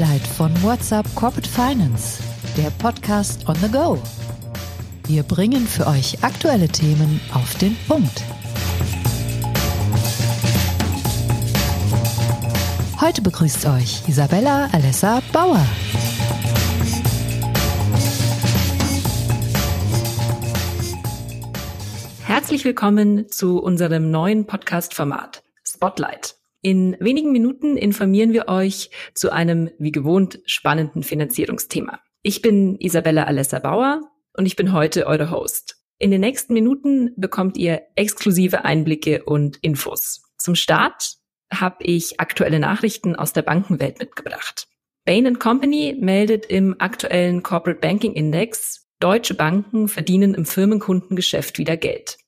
Spotlight von WhatsApp Corporate Finance, der Podcast on the go. Wir bringen für euch aktuelle Themen auf den Punkt. Heute begrüßt euch Isabella Alessa Bauer. Herzlich willkommen zu unserem neuen Podcast-Format Spotlight. In wenigen Minuten informieren wir euch zu einem, wie gewohnt, spannenden Finanzierungsthema. Ich bin Isabella Alessa Bauer und ich bin heute eure Host. In den nächsten Minuten bekommt ihr exklusive Einblicke und Infos. Zum Start habe ich aktuelle Nachrichten aus der Bankenwelt mitgebracht. Bain Company meldet im aktuellen Corporate Banking Index, deutsche Banken verdienen im Firmenkundengeschäft wieder Geld.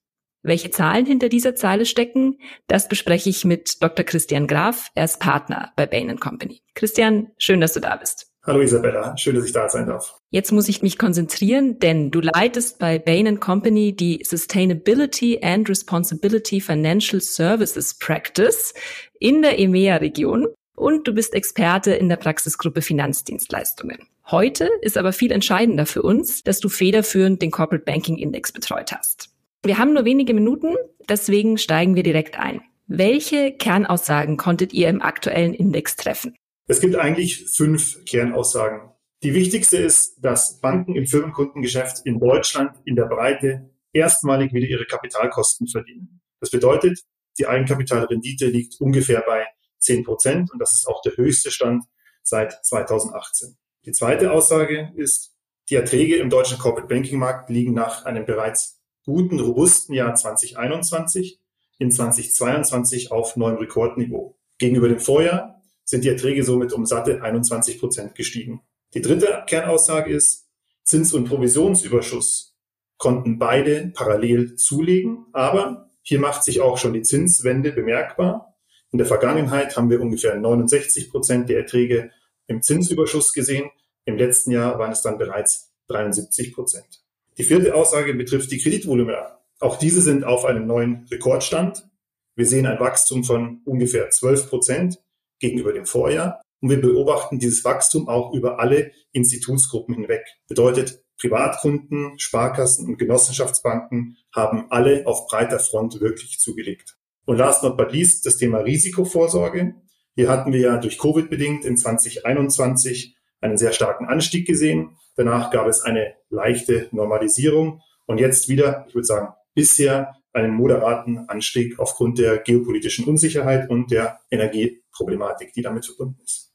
Welche Zahlen hinter dieser Zeile stecken, das bespreche ich mit Dr. Christian Graf. Er ist Partner bei Bain Company. Christian, schön, dass du da bist. Hallo Isabella, schön, dass ich da sein darf. Jetzt muss ich mich konzentrieren, denn du leitest bei Bain Company die Sustainability and Responsibility Financial Services Practice in der EMEA-Region und du bist Experte in der Praxisgruppe Finanzdienstleistungen. Heute ist aber viel entscheidender für uns, dass du federführend den Corporate Banking Index betreut hast. Wir haben nur wenige Minuten, deswegen steigen wir direkt ein. Welche Kernaussagen konntet ihr im aktuellen Index treffen? Es gibt eigentlich fünf Kernaussagen. Die wichtigste ist, dass Banken im Firmenkundengeschäft in Deutschland in der Breite erstmalig wieder ihre Kapitalkosten verdienen. Das bedeutet, die Eigenkapitalrendite liegt ungefähr bei 10 Prozent und das ist auch der höchste Stand seit 2018. Die zweite Aussage ist, die Erträge im deutschen Corporate Banking Markt liegen nach einem bereits guten, robusten Jahr 2021 in 2022 auf neuem Rekordniveau. Gegenüber dem Vorjahr sind die Erträge somit um satte 21 Prozent gestiegen. Die dritte Kernaussage ist, Zins- und Provisionsüberschuss konnten beide parallel zulegen, aber hier macht sich auch schon die Zinswende bemerkbar. In der Vergangenheit haben wir ungefähr 69 Prozent der Erträge im Zinsüberschuss gesehen. Im letzten Jahr waren es dann bereits 73 Prozent. Die vierte Aussage betrifft die Kreditvolumina. Auch diese sind auf einem neuen Rekordstand. Wir sehen ein Wachstum von ungefähr 12 Prozent gegenüber dem Vorjahr. Und wir beobachten dieses Wachstum auch über alle Institutsgruppen hinweg. Bedeutet, Privatkunden, Sparkassen und Genossenschaftsbanken haben alle auf breiter Front wirklich zugelegt. Und last not but least das Thema Risikovorsorge. Hier hatten wir ja durch Covid bedingt in 2021 einen sehr starken Anstieg gesehen. Danach gab es eine leichte Normalisierung und jetzt wieder, ich würde sagen, bisher einen moderaten Anstieg aufgrund der geopolitischen Unsicherheit und der Energieproblematik, die damit verbunden ist.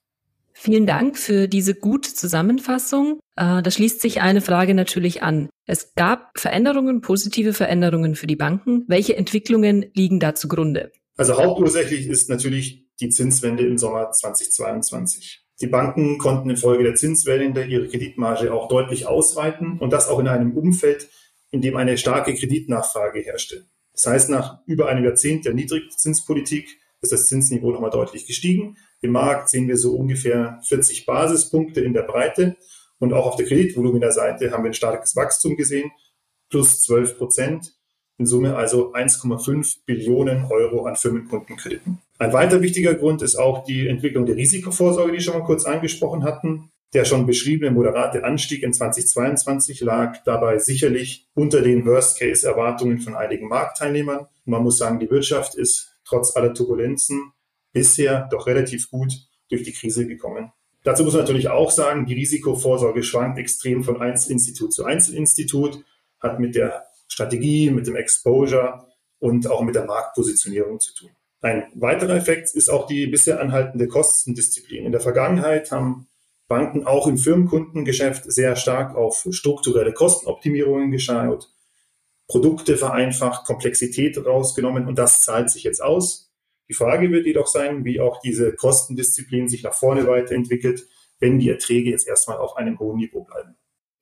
Vielen Dank für diese gute Zusammenfassung. Äh, da schließt sich eine Frage natürlich an. Es gab Veränderungen, positive Veränderungen für die Banken. Welche Entwicklungen liegen da zugrunde? Also hauptursächlich ist natürlich die Zinswende im Sommer 2022. Die Banken konnten infolge der Zinswende ihre Kreditmarge auch deutlich ausweiten und das auch in einem Umfeld, in dem eine starke Kreditnachfrage herrschte. Das heißt, nach über einem Jahrzehnt der Niedrigzinspolitik ist das Zinsniveau nochmal deutlich gestiegen. Im Markt sehen wir so ungefähr 40 Basispunkte in der Breite und auch auf der Kreditvolumenerseite haben wir ein starkes Wachstum gesehen, plus 12 Prozent. In Summe also 1,5 Billionen Euro an Firmenkundenkrediten. Ein weiter wichtiger Grund ist auch die Entwicklung der Risikovorsorge, die schon mal kurz angesprochen hatten. Der schon beschriebene moderate Anstieg in 2022 lag dabei sicherlich unter den Worst-Case-Erwartungen von einigen Marktteilnehmern. man muss sagen, die Wirtschaft ist trotz aller Turbulenzen bisher doch relativ gut durch die Krise gekommen. Dazu muss man natürlich auch sagen, die Risikovorsorge schwankt extrem von Einzelinstitut zu Einzelinstitut, hat mit der Strategie, mit dem Exposure und auch mit der Marktpositionierung zu tun. Ein weiterer Effekt ist auch die bisher anhaltende Kostendisziplin. In der Vergangenheit haben Banken auch im Firmenkundengeschäft sehr stark auf strukturelle Kostenoptimierungen geschaut, Produkte vereinfacht, Komplexität rausgenommen und das zahlt sich jetzt aus. Die Frage wird jedoch sein, wie auch diese Kostendisziplin sich nach vorne weiterentwickelt, wenn die Erträge jetzt erstmal auf einem hohen Niveau bleiben.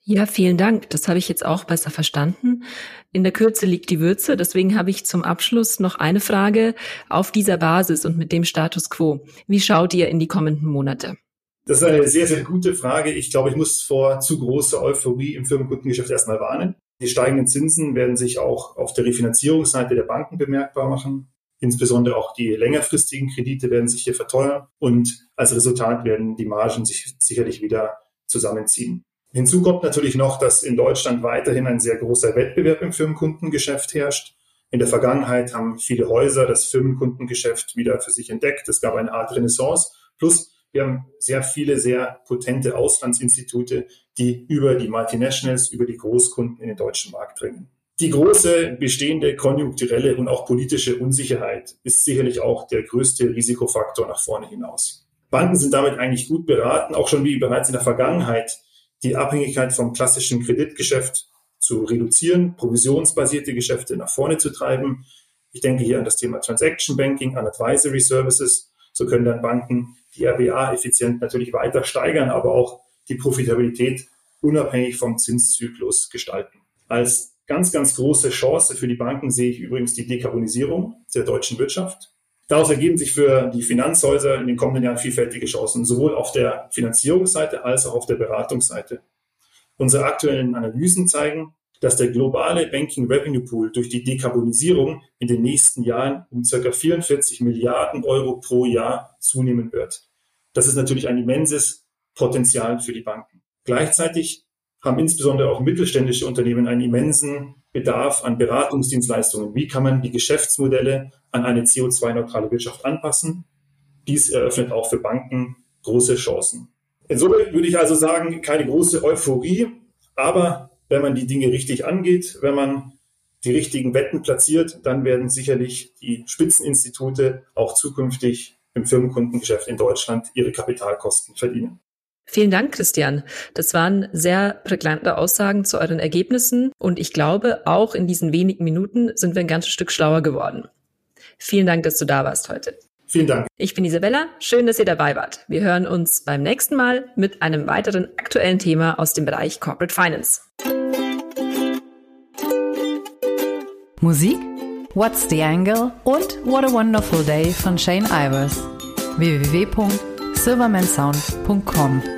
Ja, vielen Dank. Das habe ich jetzt auch besser verstanden. In der Kürze liegt die Würze. Deswegen habe ich zum Abschluss noch eine Frage auf dieser Basis und mit dem Status quo. Wie schaut ihr in die kommenden Monate? Das ist eine sehr, sehr gute Frage. Ich glaube, ich muss vor zu großer Euphorie im Firmenkundengeschäft erstmal warnen. Die steigenden Zinsen werden sich auch auf der Refinanzierungsseite der Banken bemerkbar machen. Insbesondere auch die längerfristigen Kredite werden sich hier verteuern und als Resultat werden die Margen sich sicherlich wieder zusammenziehen. Hinzu kommt natürlich noch, dass in Deutschland weiterhin ein sehr großer Wettbewerb im Firmenkundengeschäft herrscht. In der Vergangenheit haben viele Häuser das Firmenkundengeschäft wieder für sich entdeckt. Es gab eine Art Renaissance. Plus wir haben sehr viele, sehr potente Auslandsinstitute, die über die Multinationals, über die Großkunden in den deutschen Markt dringen. Die große bestehende konjunkturelle und auch politische Unsicherheit ist sicherlich auch der größte Risikofaktor nach vorne hinaus. Banken sind damit eigentlich gut beraten, auch schon wie bereits in der Vergangenheit, die Abhängigkeit vom klassischen Kreditgeschäft zu reduzieren, provisionsbasierte Geschäfte nach vorne zu treiben. Ich denke hier an das Thema Transaction Banking, an Advisory Services. So können dann Banken die RBA effizient natürlich weiter steigern, aber auch die Profitabilität unabhängig vom Zinszyklus gestalten. Als Ganz, ganz große Chance für die Banken sehe ich übrigens die Dekarbonisierung der deutschen Wirtschaft. Daraus ergeben sich für die Finanzhäuser in den kommenden Jahren vielfältige Chancen, sowohl auf der Finanzierungsseite als auch auf der Beratungsseite. Unsere aktuellen Analysen zeigen, dass der globale Banking Revenue Pool durch die Dekarbonisierung in den nächsten Jahren um ca. 44 Milliarden Euro pro Jahr zunehmen wird. Das ist natürlich ein immenses Potenzial für die Banken. Gleichzeitig haben insbesondere auch mittelständische Unternehmen einen immensen Bedarf an Beratungsdienstleistungen. Wie kann man die Geschäftsmodelle an eine CO2-neutrale Wirtschaft anpassen? Dies eröffnet auch für Banken große Chancen. Insofern würde ich also sagen, keine große Euphorie, aber wenn man die Dinge richtig angeht, wenn man die richtigen Wetten platziert, dann werden sicherlich die Spitzeninstitute auch zukünftig im Firmenkundengeschäft in Deutschland ihre Kapitalkosten verdienen. Vielen Dank, Christian. Das waren sehr prägnante Aussagen zu euren Ergebnissen und ich glaube, auch in diesen wenigen Minuten sind wir ein ganzes Stück schlauer geworden. Vielen Dank, dass du da warst heute. Vielen Dank. Ich bin Isabella. Schön, dass ihr dabei wart. Wir hören uns beim nächsten Mal mit einem weiteren aktuellen Thema aus dem Bereich Corporate Finance. Musik What's the Angle und What a Wonderful Day von Shane Ivers. www silvermansound.com.